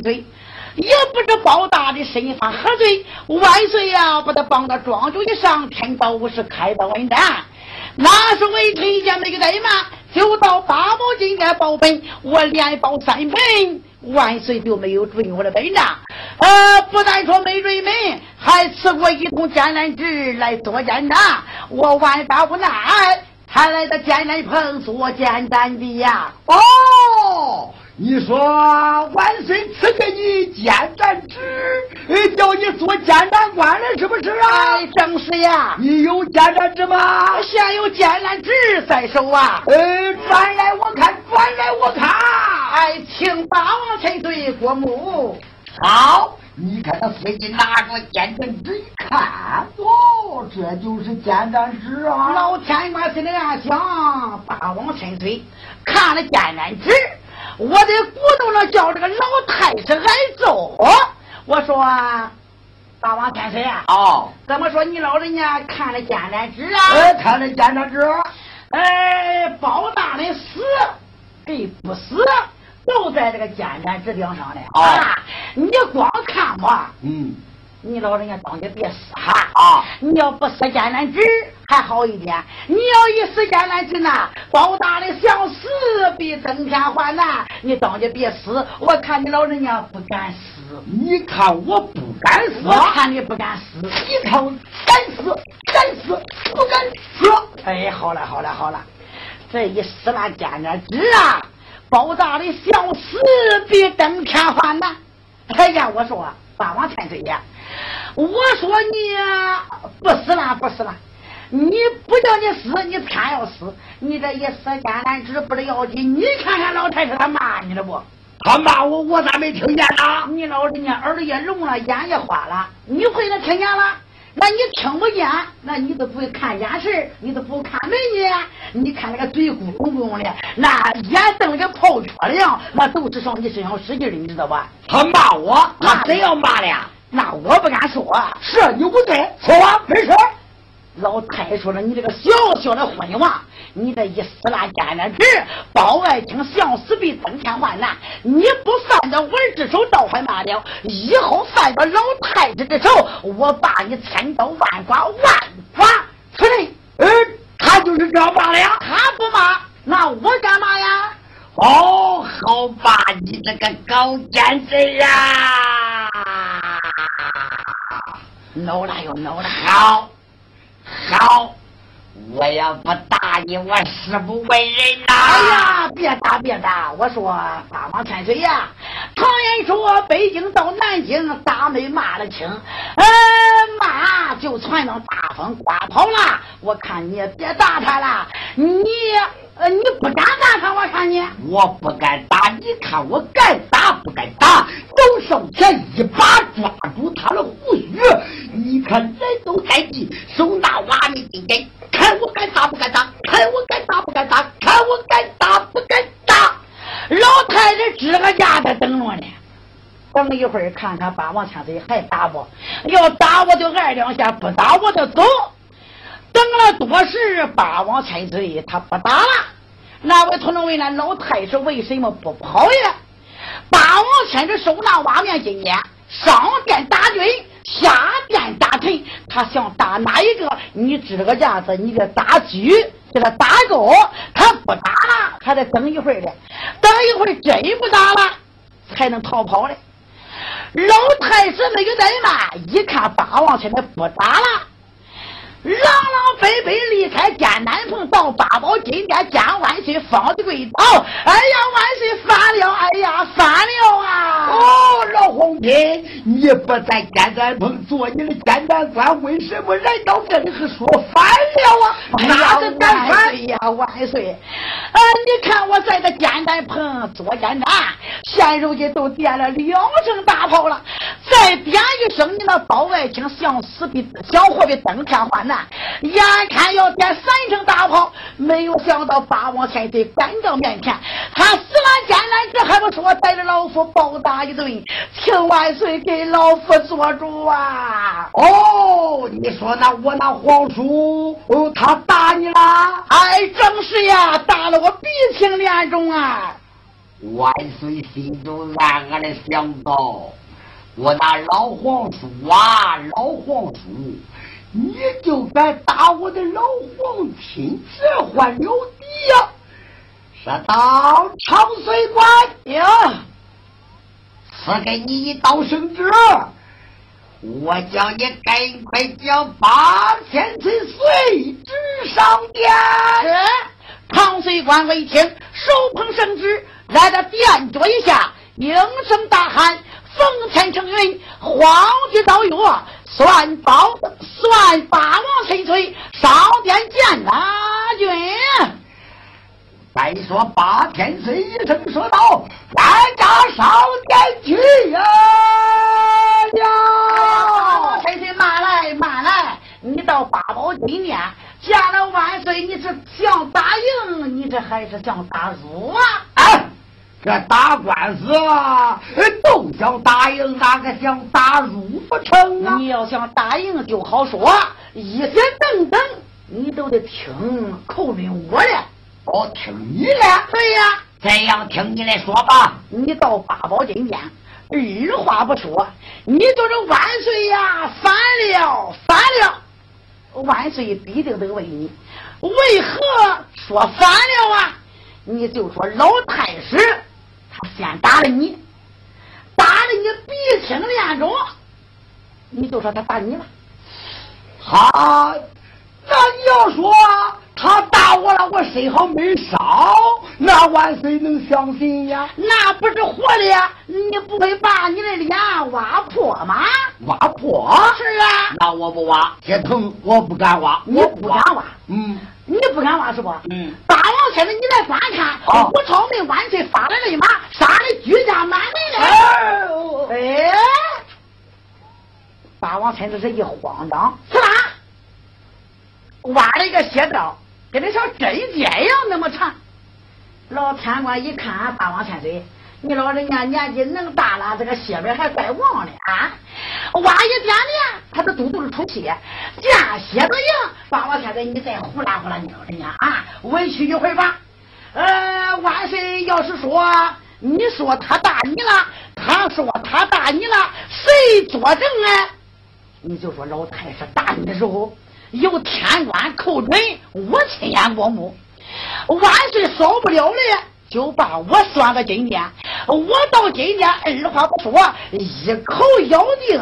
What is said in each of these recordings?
呀，八王千岁，也不知包大的身法何罪，万岁呀，把他绑到庄主以上，天宝无事开刀问斩。那是为臣家没个怠慢，就到八宝金殿报本，我连报三本。万岁就没有准我的本账，呃，不但说没准门，还赐我一通艰难旨来做监察，我万般无奈，才来到艰难棚做简单的呀。哦。你说万岁赐给你监斩旨，叫你做监斩官了，是不是啊？哎，正是呀。你有监斩职吗？现有监斩职在手啊。呃，转来我看，转来我看。哎，请大王千岁过目。好，你看他司机拿着监斩纸一看，哦，这就是监斩纸啊。老天官心里暗想：大王千岁看了监斩纸。我得鼓动了，叫这个老太师挨揍。我说，大王千岁啊，哦，怎么说你老人家看了监斩纸啊？哎，看了监斩纸。哎，包大人死给不死都在这个监斩旨顶上的啊！你光看吧，嗯。你老人家当家别死哈啊！你要不死艰难纸还好一点，你要一死艰难纸呢，包大的想死比登天还难。你当家别死，我看你老人家不敢死。你看我不敢死，我看你不敢死。你看我敢死，敢死，不敢死。哎，好了好了好了，这一死了艰难纸啊，包大的想死比登天还难。哎呀，我说霸王千岁呀！我说你不死了，不死了！你不叫你死，你偏要死！你这一死艰难治不得要紧？你看看老太太，她骂你了不？她骂我，我咋没听见呢？你老人家耳朵也聋了，眼也花了，你会能听见了？那你听不见，那你都不会看眼神，你都不看门眼，你看那个嘴咕隆咕隆的，那眼瞪跟泡脚一样，那都是上你身上使劲的，你知道吧？他骂我，他真要骂的呀？那我不敢说，是你不对，说吧，没事。老太说了，你这个小小的昏王，你这一死拉奸难子，包爱卿想死比登天还难。你不犯到我之手倒还罢了，以后犯到老太子之手，我把你千刀万剐万剐出来。嗯，他就是这样骂的呀，他不骂，那我干嘛呀？哦，好吧，你这个高奸贼呀！恼了又恼了，好，好，我也不打你，我誓不为人呐！哎呀，别打别打！我说八王千岁呀，常言说北京到南京，打没骂了清，呃，骂就传到大风刮跑了。我看你也别打他了，你呃，你不敢打他，我看你，我不敢打，你看我敢打不敢打？走上前一把抓住他的胡须，你看人都太急，手拿瓦砾金针，看我敢打不敢打？看我敢打不敢打？看我敢打不敢打？老太太支个架在等着呢，等一会儿看看八王千岁还打不？要打我就挨两下，不打我就走。等了多时，八王千岁他不打了。那位同志问那老太师为什么不跑呀？八王千岁收纳瓦面金锏，上殿打军，下殿打臣。他想打哪一个？你支个架子，你给他打狙，给他打够。他不打了，还得等一会儿的。等一会儿真不打了，才能逃跑嘞。老太师没有怠慢，一看八王千岁不打了。狼狼狈狈离开艰难棚，到八宝金殿见万岁，方的跪倒。哎呀，万岁犯了！哎呀，犯了啊！哦，老红军，你不在艰难棚做你的艰难官，为什么来到这里是说犯了啊？那是万岁呀，万岁！啊，你看我在这艰难棚做艰难，现如今都点了两声大炮了，再点一声，你那包外卿想死比想活比登天眼看要点三声大炮，没有想到八王千岁赶到面前，他死了见来这还不说带着老夫暴打一顿，请万岁给老夫做主啊！哦，你说那我那皇叔，哦，他打你了？哎，正是呀，打了我鼻青脸肿啊！万岁心中暗暗的想到，我那老皇叔啊，老皇叔。你就敢打我的老皇亲，这还有敌呀？说到长水关呀，赐给你一道圣旨，我叫你赶快将八千岁随旨上殿。长水关为听，手捧圣旨，来到殿桌一下，应声大喊：“奉天承运，皇帝诏曰。”算宝算八王千岁上殿见大君。再说八千岁一声说道：“大家上殿去呀！”八王千岁慢来慢来，你到八宝金殿见了万岁，你是想答应，你这还是想打输啊？哎。这打官司啊，都想打赢，哪个想打入不成啊？你要想打赢就好说，一些等等，你都得听口令我的。哦，听你的。对呀，这样听你来说吧。你到八宝金殿，二话不说，你就是万岁呀，反了，反了！万岁必定得问你，为何说反了啊？你就说老太师。先打了你，打了你鼻青脸肿，你就说他打你了。好，那你要说他打我了，我身上没伤，那万岁能相信呀？那不是活的，你不会把你的脸挖破吗？挖破？是啊。那我不挖，这疼我不敢挖，你不敢挖？嗯。你不敢挖是不？嗯。八王现在你来观看，我朝命万岁发来了马，杀的居家满门的。哎，八王村子是一慌张，是吧？挖了一个斜道，跟那像针尖一样那么长。老贪官一看，八王千岁，你老人家年纪能大了，这个血边还怪旺的啊！挖一点点，他都肚肚里出血，见血都赢。八王千岁，你再胡拉胡拉，你老人家啊，委屈一会吧。呃，万岁要是说你说他打你了，他说他打你了，谁作证啊？你就说老太师打你的时候，有天官寇准，我亲眼过目。万岁少不了的，就把我算个金殿。我到今天二话不说，一口咬定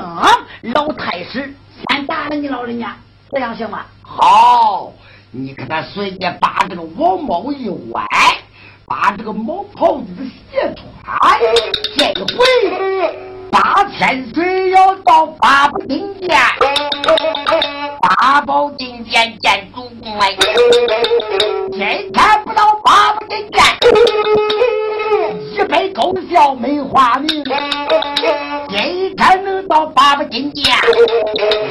老太师先打了你老人家，这样行吗？好，你看他随便把这个王帽一歪，把这个毛袍子斜穿，这回八千岁要到八宝金殿，八宝金殿见主公来，今天不到八宝金殿。没功效，没花名，今天能到八宝金殿，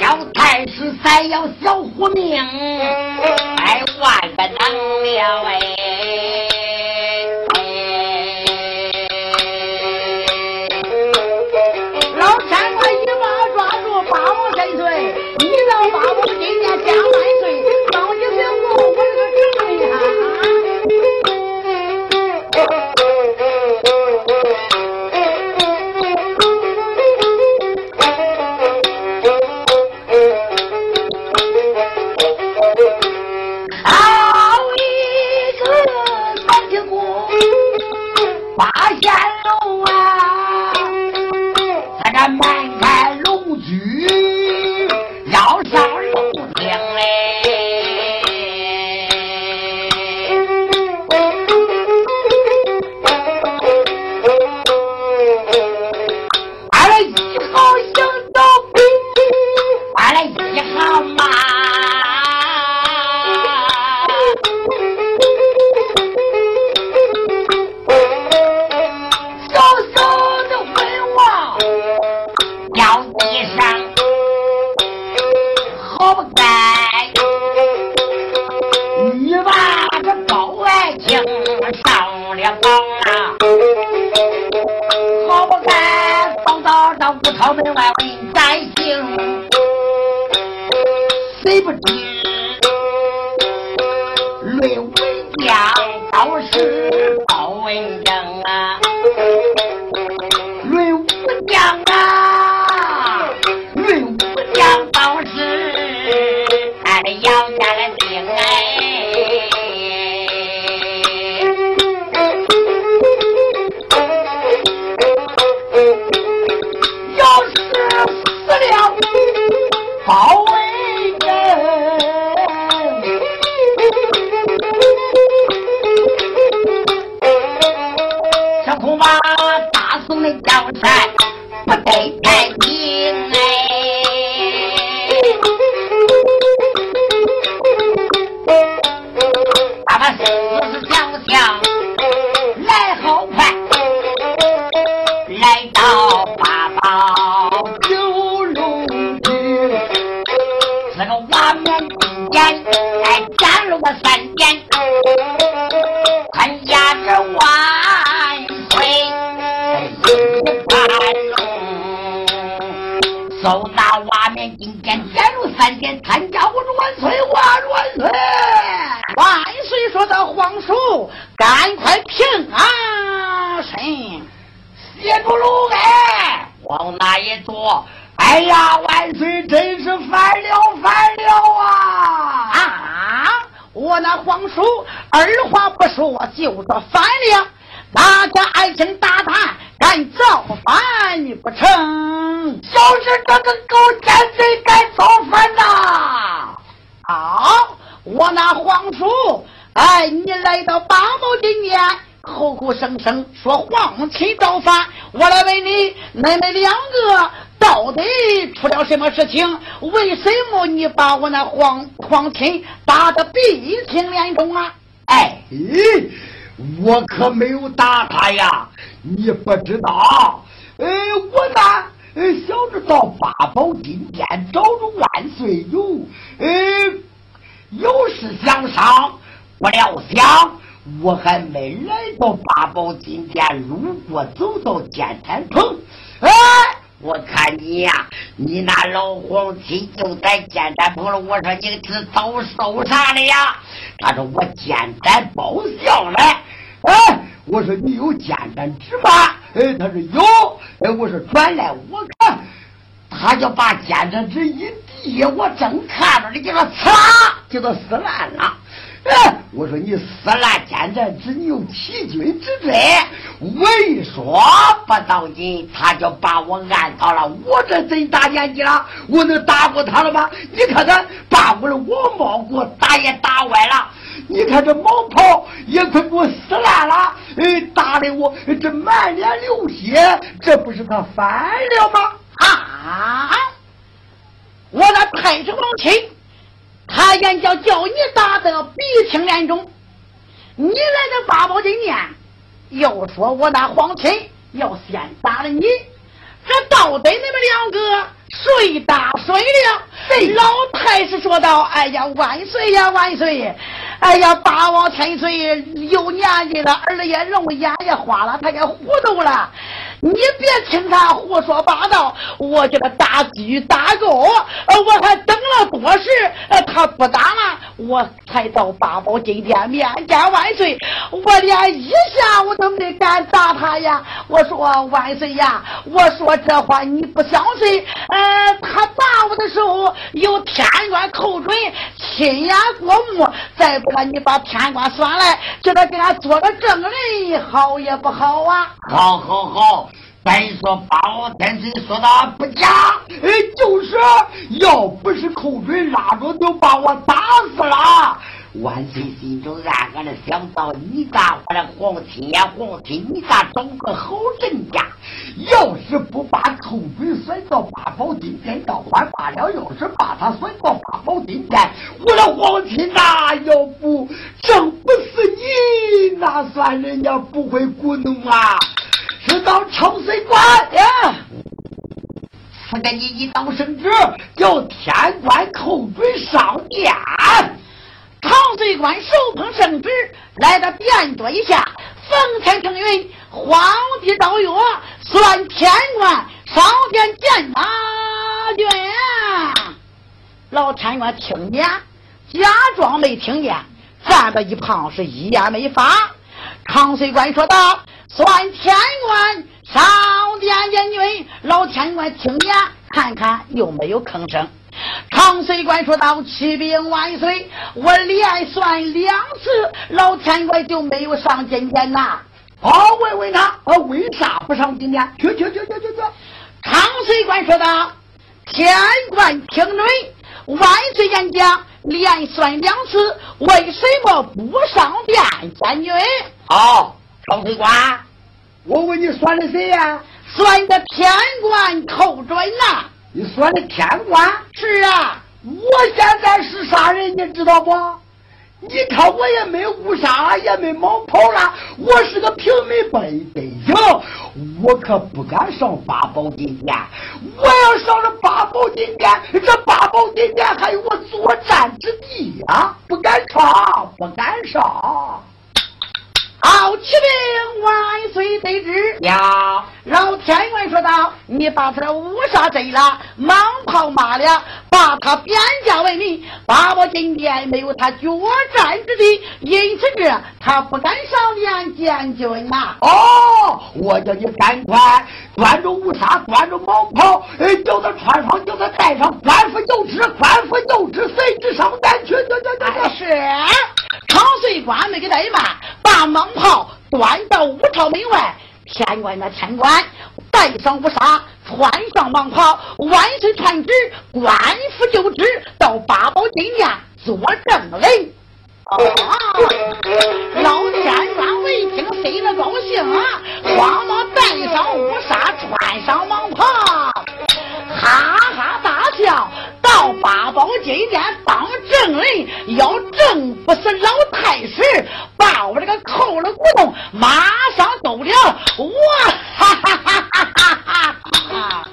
要太师，再要小福命，哎，万不能了哎！老天，我一把抓住八王神孙，你让八宝金。你，们两个到底出了什么事情？为什么你把我那皇皇亲打得鼻青脸肿啊？哎，我可没有打他呀，你不知道。哎，我呢，想着到八宝金殿找着万岁有，哎，有事相商，不料想。我还没来到八宝金殿，路过走到剑潭城，哎，我看你呀，你那老皇亲就在剑潭棚了。我说你是遭受啥了呀？他说我简单报销了。哎，我说你有简单纸吗？哎，他说有。哎，我说转来我看，他就把简单纸一递，我正看着，呢给他呲，就都撕烂了。我说你死烂奸战之，你有欺君之罪。我一说不到你，他就把我按倒了。我这真大年纪了，我能打过他了吗？你看看，把我的王帽给我打也打歪了。你看这毛袍也快给我撕烂了。哎，打的我这满脸流血，这不是他反了吗？啊！我那太上皇亲。他眼角叫你打得鼻青脸肿，你来这八宝金殿，又说我那皇亲要先打了你，这到底你们两个谁打谁了？老太师说道：“哎呀，万岁呀，万岁！哎呀，八王千岁有年纪了，耳也聋，眼也花了，他也糊涂了。”你别听他胡说八道，我叫他打鸡打狗，呃，我还等了多时，呃，他不打了，我才到八宝金殿面见万岁，我连一下我都没敢打他呀。我说万岁呀，我说这话你不相信，呃，他打我的时候有天官寇准，亲眼过目，再不然你把天官算来，叫他给俺做个证人，好也不好啊？好，好，好。再说八王天岁说的不假，哎，就是要不是寇准拉着，就把我打死了。万岁心中暗暗的想到：你咋我的皇亲呀，皇亲，你咋找个好人家？要是不把寇准甩到八宝金殿，倒还罢了；要是把他甩到八宝金殿，我的皇亲呐，要不整不死你，那算人家不会鼓弄啊。知道청水官呀，赐给你一道圣旨，叫天官叩准上殿。长水官手捧圣旨，来到殿桌一下，奉天承运，皇帝诏曰，算天官上殿见马君。老天官听见，假装没听见，站在一旁是一言没发。长岁官说道：“算天官上殿见君。”老天官听见，看看有没有吭声。长水官说道：“启禀万岁，我连算两次，老天官就没有上金殿呐。哦，问问他，呃，为啥不上金殿？去去去去去去。长水官说道：“天官听准，万岁言讲，连算两次，为什么不上殿见君？”哦，长岁官，我问你算的谁呀？算的天官寇准呐。你算的天官是啊，我现在是啥人，你知道不？你看我也没误杀，也没冒跑了，我是个平民百百姓，我可不敢上八宝金殿。我要上了八宝金殿，这八宝金殿还有我作战之地呀，不敢上，不敢上。好，启禀万岁得知。呀，老天元说道：“你把他的乌纱摘了，蟒袍马了，把他贬价为民。把我今天没有他决战之地，因此这他不敢上殿见君呐。哦，我叫你赶快端着乌纱，端着蟒袍，哎，叫他穿上，叫他戴上，官复就职，官复就职，随之上殿去。对对对对，是。长岁官没给怠慢，把蟒袍端到五朝门外。天官那天官戴上乌纱，穿上蟒袍，万岁传旨，官府就职，到八宝金殿做正人。啊！老天官闻听，心里高兴啊，慌忙戴上乌纱，穿上蟒袍，哈哈大笑。到八宝金殿当证人，要证不是老太师，把我这个扣了骨头，马上走了。我哈哈哈哈哈哈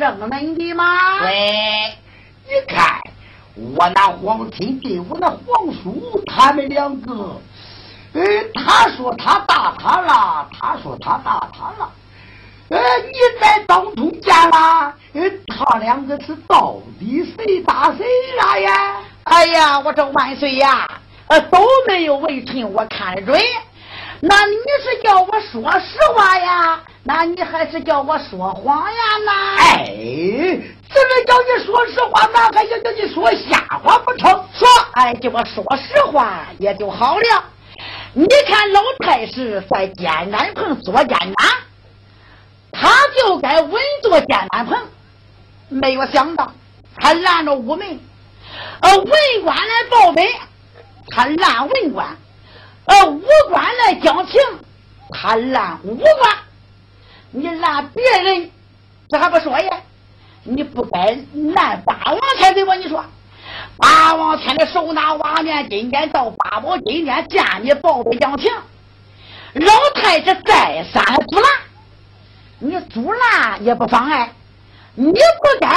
做证人的吗？对，你看我那皇亲对我那皇叔，他们两个，呃，他说他打他了，他说他打他了，呃，你在当中见了，呃，他两个是到底谁打谁了呀？哎呀，我这万岁呀，呃，都没有微臣我看准。那你是叫我说实话呀？那你还是叫我说谎呀？那哎，只能叫你说实话，那还要叫你说瞎话不成？说，哎，叫我说实话也就好了。你看老太师在艰难棚做艰难，他就该稳坐艰难棚，没有想到他拦着五门，呃，文官来报备，他拦文官；呃，武官来讲情，他拦武官。你拦别人，这还不说呀？你不该拦八王才对吧？你说，八王天的手拿瓦面，今天到八宝金殿见你报备讲情，老太师再三阻拦，你阻拦也不妨碍，你不该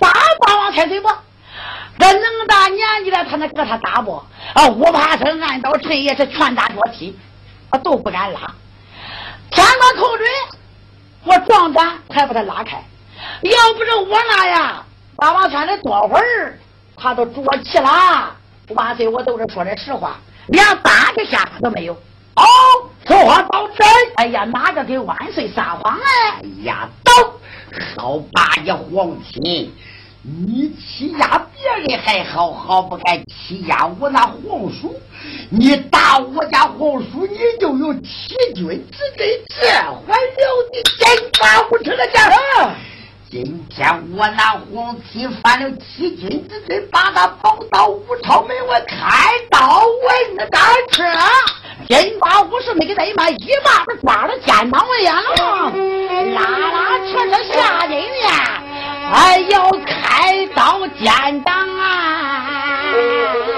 打八王太对不？这能大年纪了，他能搁他打不？啊，我怕他按到陈也是拳打脚踢，啊都不敢拉，天官口准。我壮胆才把他拉开，要不是我那呀，八王山的多会儿，他都着气了。万岁，我都是说的实话，连打个下都没有。哦，说话保真。哎呀，哪个给万岁撒谎哎？哎呀，都好八爷皇亲。你欺压别人还好，好不敢欺压我那皇叔。你打我家皇叔，你就有欺君之罪，这还了得！真把无耻的家伙！今天我那皇妻犯了欺君之罪，把他绑到武朝门外开刀问斩去。金瓜武士没给他一骂，一骂子抓了肩膀为了，拉拉扯扯下人面。还要开刀见党啊！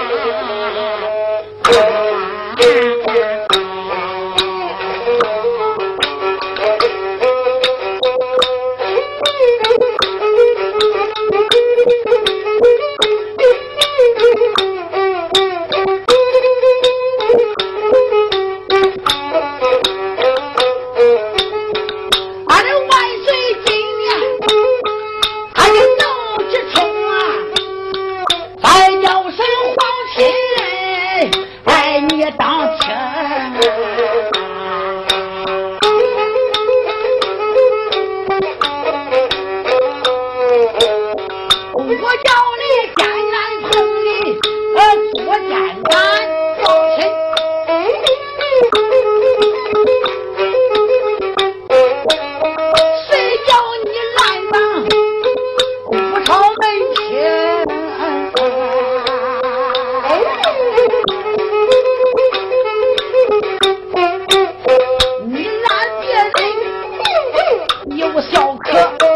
小可。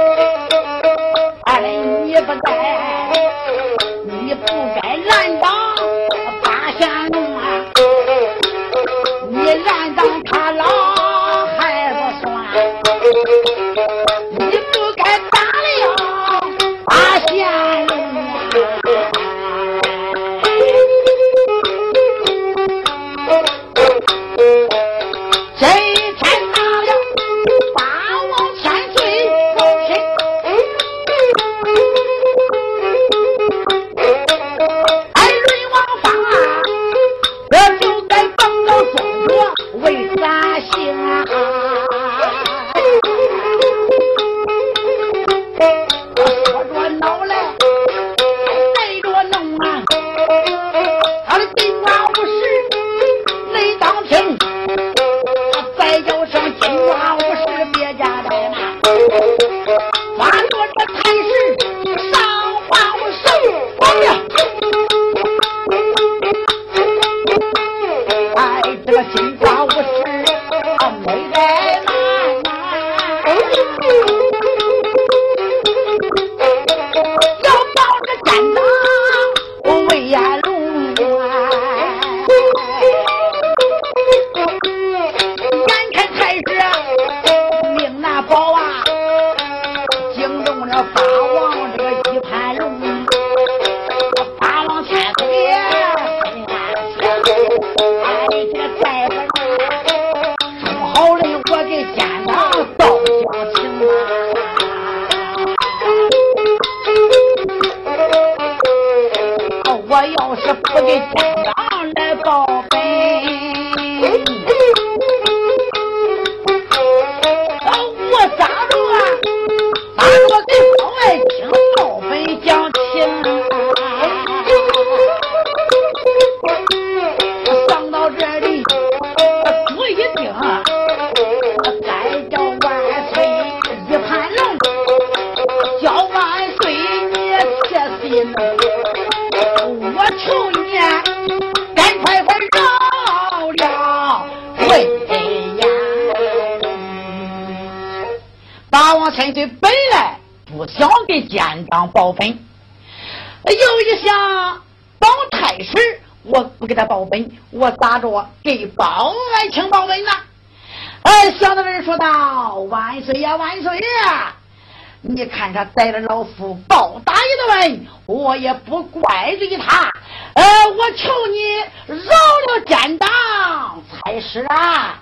报本，又一想保太师，我不给他报本，我咋着给包爱卿报本呢？哎，小的人说道：“万岁呀，万岁呀！你看他逮了老夫，暴打一顿，我也不怪罪他。呃，我求你饶了奸党才是啊！”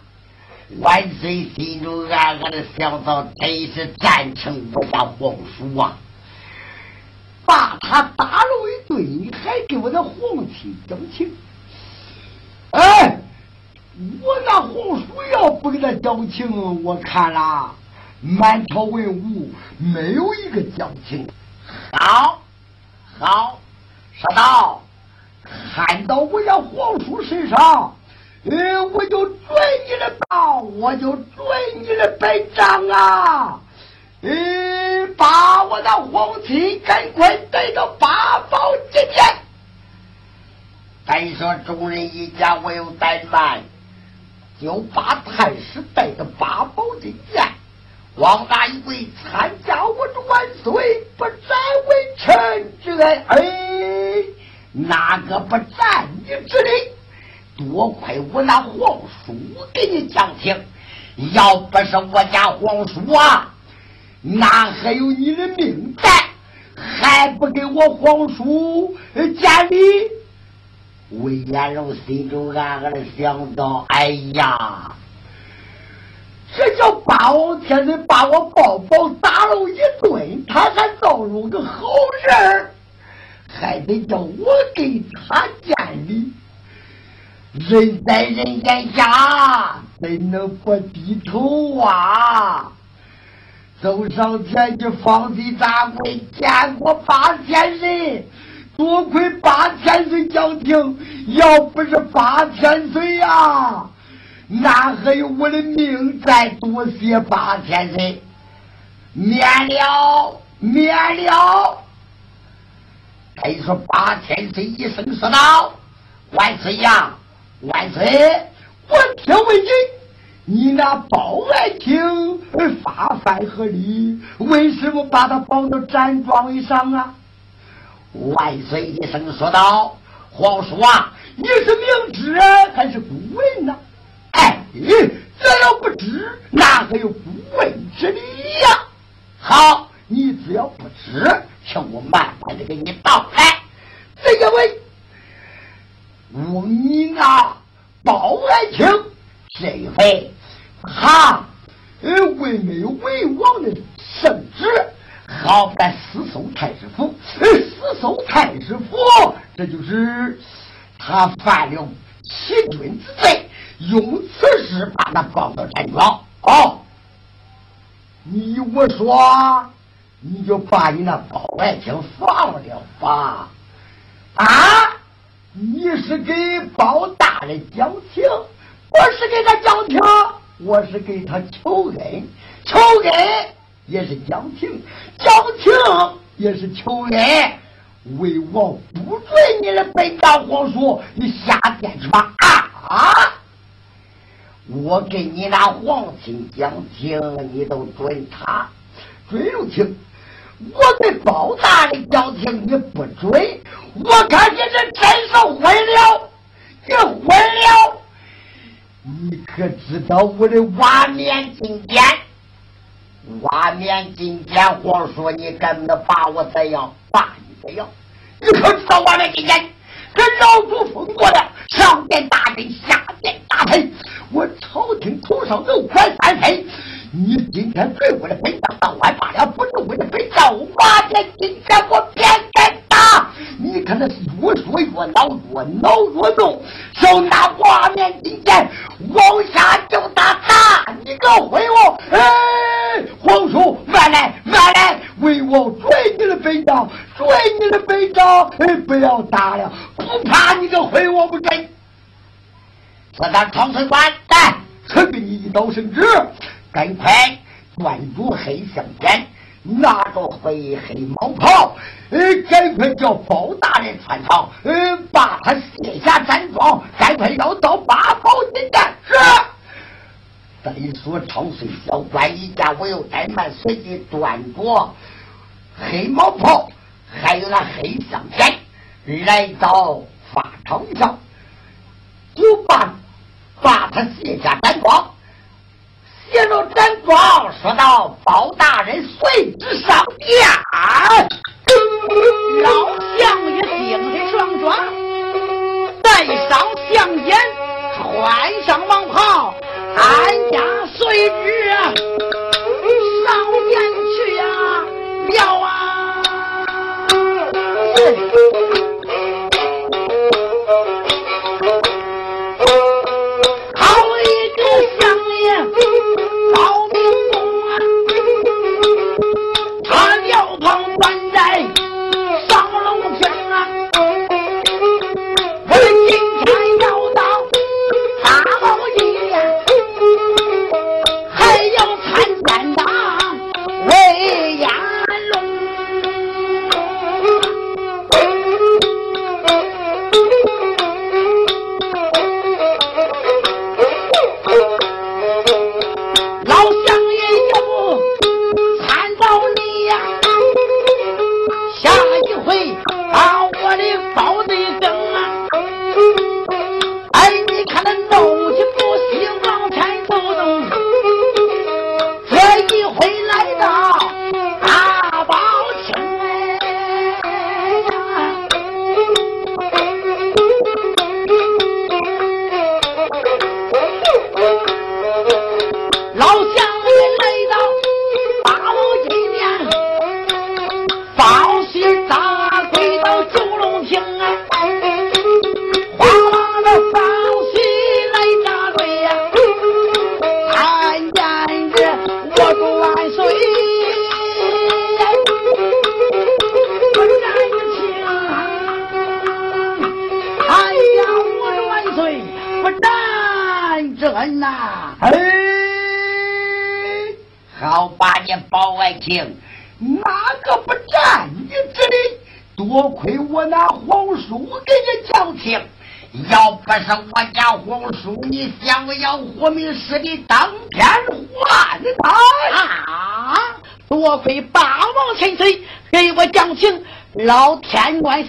万岁心中暗暗的想到：真是赞成我家皇叔啊！把他打了一顿，你还给我的皇亲交情。哎，我那皇叔要不给他交情，我看了满朝文武没有一个交情。好，好，说道，看到我家皇叔身上。呃，我就准你的道，我就准你的本账啊！呃，把我的皇亲赶快带到八宝金殿。再说众人一家我有怠慢，就把太师带到八宝金殿。王大一跪参加我的万岁，不斩为臣之恩。哎，哪个不斩你之礼？多亏我那皇叔给你讲情，要不是我家皇叔啊，哪还有你的命在？还不给我皇叔见礼？魏延龙心中暗暗的想到：哎呀，这叫霸王天子把我抱抱打了一顿，他还造出个好人还得叫我给他见礼。人在人间下，怎能不低头啊？走上前去，方岁掌柜见过八千岁，多亏八千岁讲情，要不是八千岁呀，哪还有我的命在？多谢八千岁，免了，免了。再说八千岁一声说道：“万岁呀！”万岁！我听问你，你那包爱卿发犯何礼？为什么把他绑到毡庄以上啊？万岁一声说道：“皇叔啊，你是明知还是不问呢？哎，这要不知，哪还有不问之理呀？好，你只要不知，请我慢慢的给你道来。这一位。”我你那包爱卿这一回他呃为没有为王的圣旨，好在私搜太师府，私搜太师府，这就是他犯了欺君之罪，用此事把他放到山庄。哦，你我说，你就把你那包爱卿放了吧，啊！你是给包大人讲情，我是给他讲情，我是给他求恩，求恩也是讲情，讲情也是求恩。为王不准你的本大皇叔，你下贱去吧！啊啊！我给你那皇亲讲情，你都准他，准入情。我给包大人讲情，你不准。我看你这真是昏了，你昏了。你可知道我的瓦面金典？瓦面金典，皇叔，你敢能把我怎样？把你怎样？你可知道瓦面金典？这老祖封过的上殿大臣，下殿大臣，我朝廷头上都管三分。你今天对我的本账倒还罢了，不是我的本账，瓦面金典我偏偏打。你看那越说越恼，越恼越怒，手拿瓦面金剑往下就打打你个回我！哎，皇叔慢来慢来，为我追你的本账，追你的本账！哎，不要打了，不怕你个回我不准！说他长春官来，赐给你一道圣旨。赶快端住黑香烟，拿着黑黑毛袍，呃，赶快叫包大人穿上，呃，把他卸下毡装，赶快要到八宝金殿。是，再说朝岁小官一家，我又怠慢，随即端着黑毛袍，还有那黑香烟，来到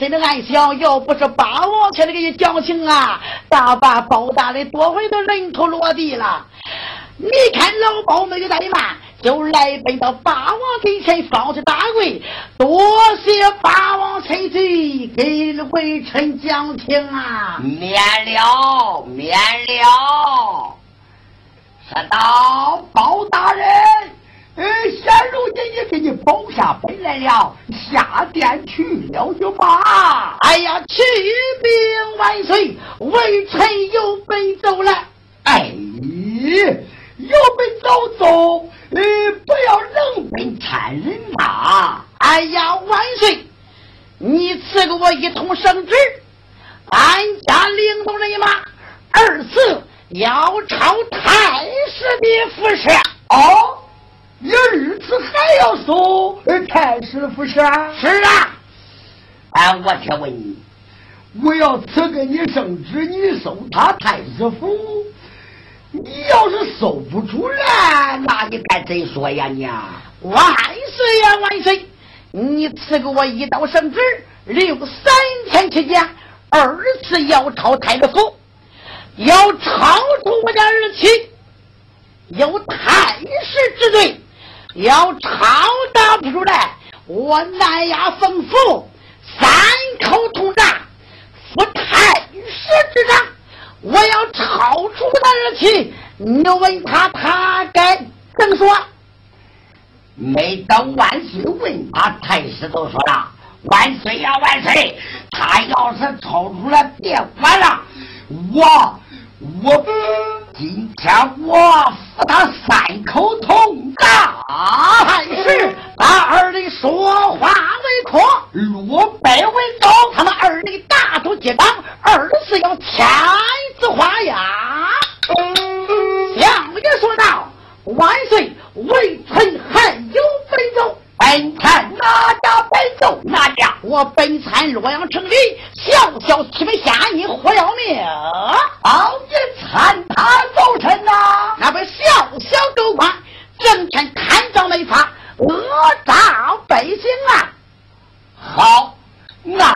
天万岁的暗想，要不是八王千岁给你讲情啊，大把包大人多回都人头落地了。你看老包没有怠慢，就来奔到八王跟前放下大跪，多谢八王千岁给微臣讲情啊！免了，免了。说道包大人，呃，现如今也给你保下本来了，下殿去了就罢。哎呀，启禀万岁，微臣有本奏了。哎，有本早奏，呃，不要冷本参人呐。哎呀，万岁，你赐给我一通圣旨，俺家领导人马二次要朝太师的服饰。哦，你儿子还要收呃太师的服饰啊？是啊，哎，我且问你，我要赐给你圣旨，你收他太师府，你要是收不出来，那你该怎说呀你？万岁呀，万岁！你赐给我一道圣旨，留三天期间，二次要抄太师府，要抄出我家儿妻，有太师之罪，要抄打不出来，我南衙封府三口通诈，负太师之杖，我要抄出他儿妻，你问他，他该怎么说？没等万岁问他，太师都说了：“万岁呀，万岁！他要是抄出来，别管了，我我今天我扶他三口铜大太师把二人说话为空，落败为高。他们二人大都结党，二次要天子画押。相爷说道：“万岁，微臣还有本奏。本参哪家本奏哪家？我本参洛阳城里小小七门下人霍耀明，好，你参他奏臣呐！那不小整天贪赃没法，恶诈百姓啊！好，那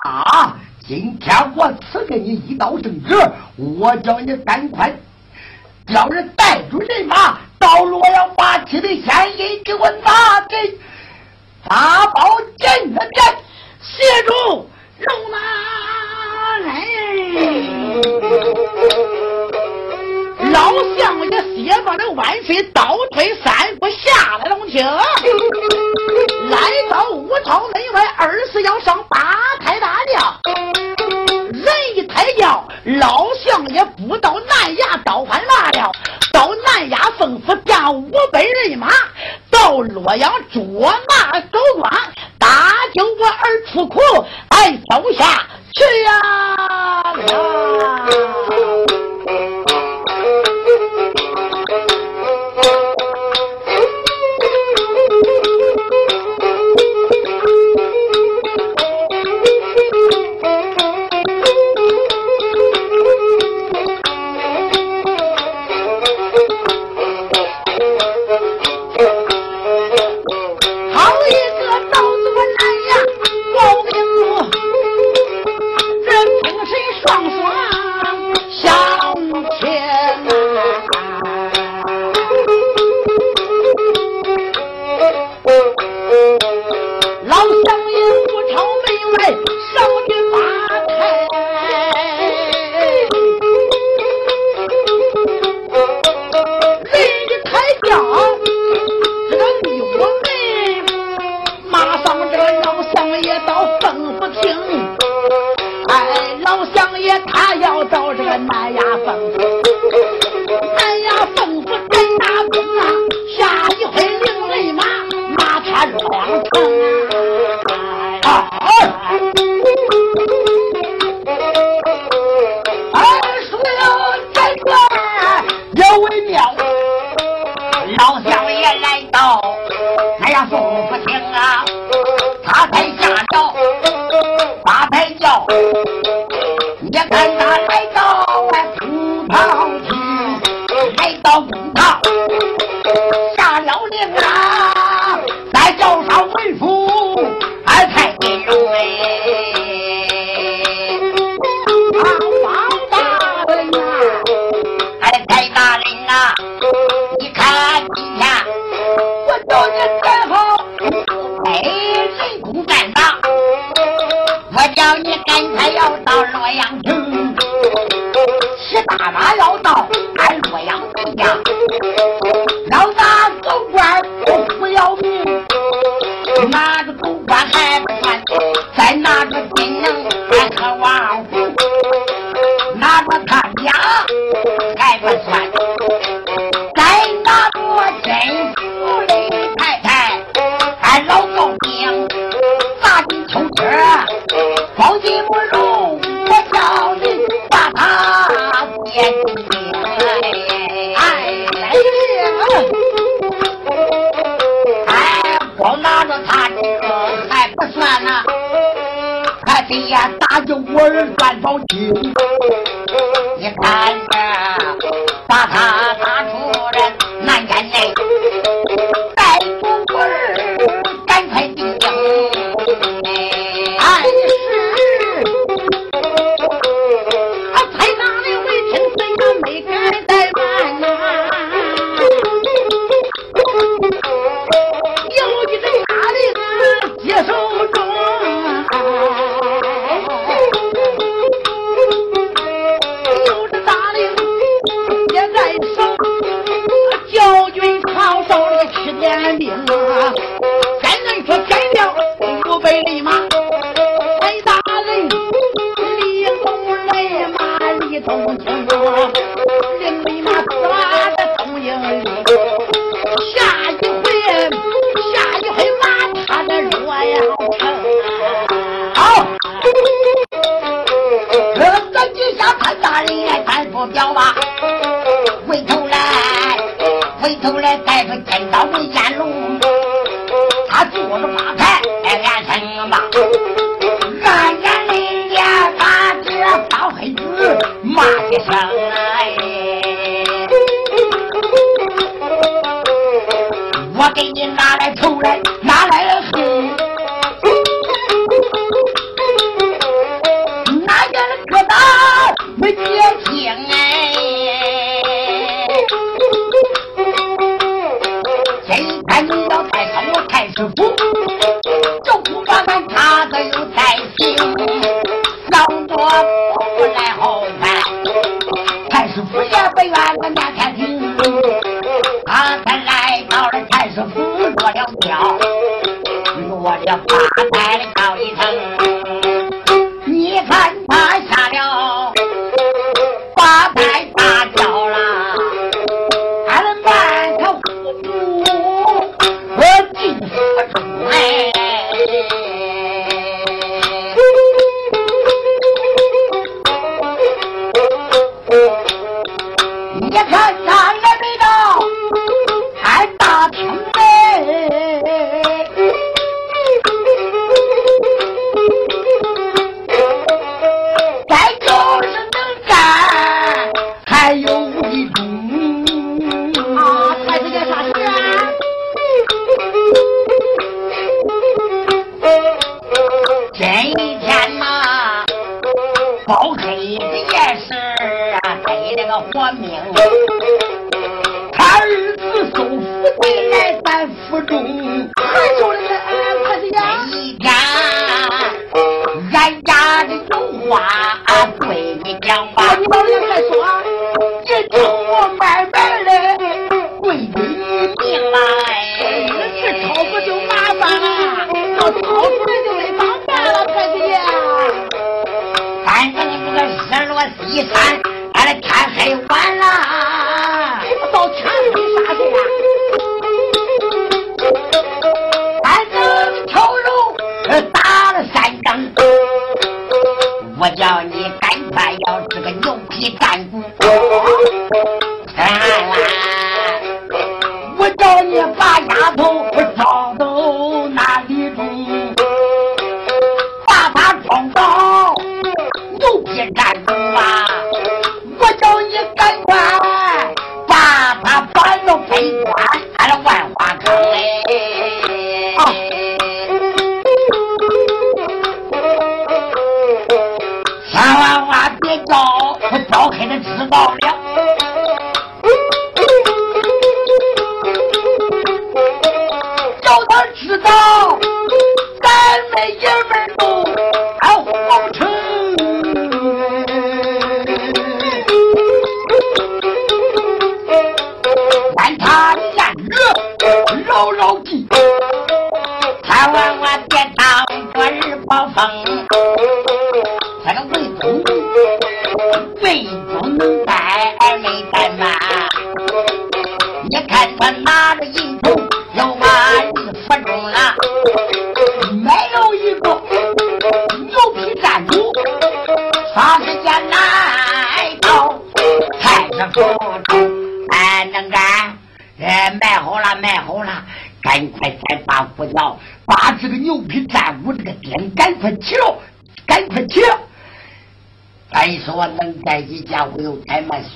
今天我赐给你一道圣旨，我叫你赶快，叫人带住人马，到洛阳八旗的县里给我拿给法宝金的镇，协助容纳来。人。老相爷写把这万岁倒退三步下来龙厅，来到五朝门外，二是要上八抬大轿。人一抬轿，老相爷不到南衙倒翻马了，到南衙奉府将五百人马到洛阳捉拿狗官，打救我儿出苦，哎，走下去呀！我叫你跟他要到洛阳去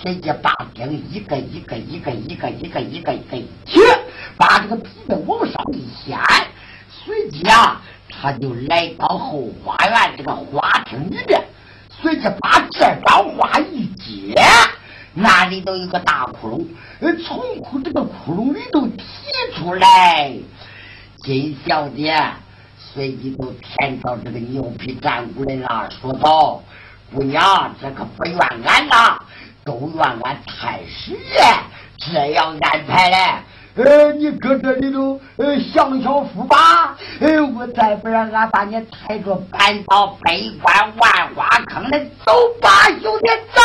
这一把兵一个一个一个一个一个一个一个去，把这个皮子往上一掀，随即啊，他就来到后花园这个花厅里边，随即把这张花一揭，那里头有个大窟窿，从窟这个窟窿里头提出来，金小姐，随即就牵到这个牛皮站鼓的那说道：“姑娘，这可不怨俺呐。”都怨我太虚这样安排的呃你搁这里头呃享享福吧。呃我再不让俺把你抬着搬到北关万花坑里走吧兄弟走。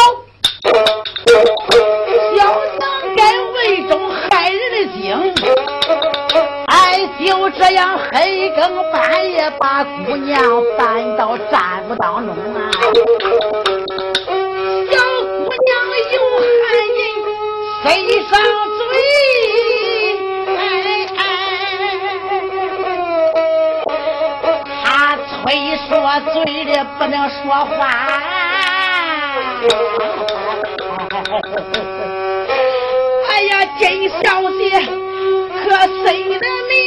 小娘干为中害人的精哎就这样黑更半夜把姑娘搬到战府当中啊不能说话。哎呀真小心可谁的命？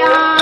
야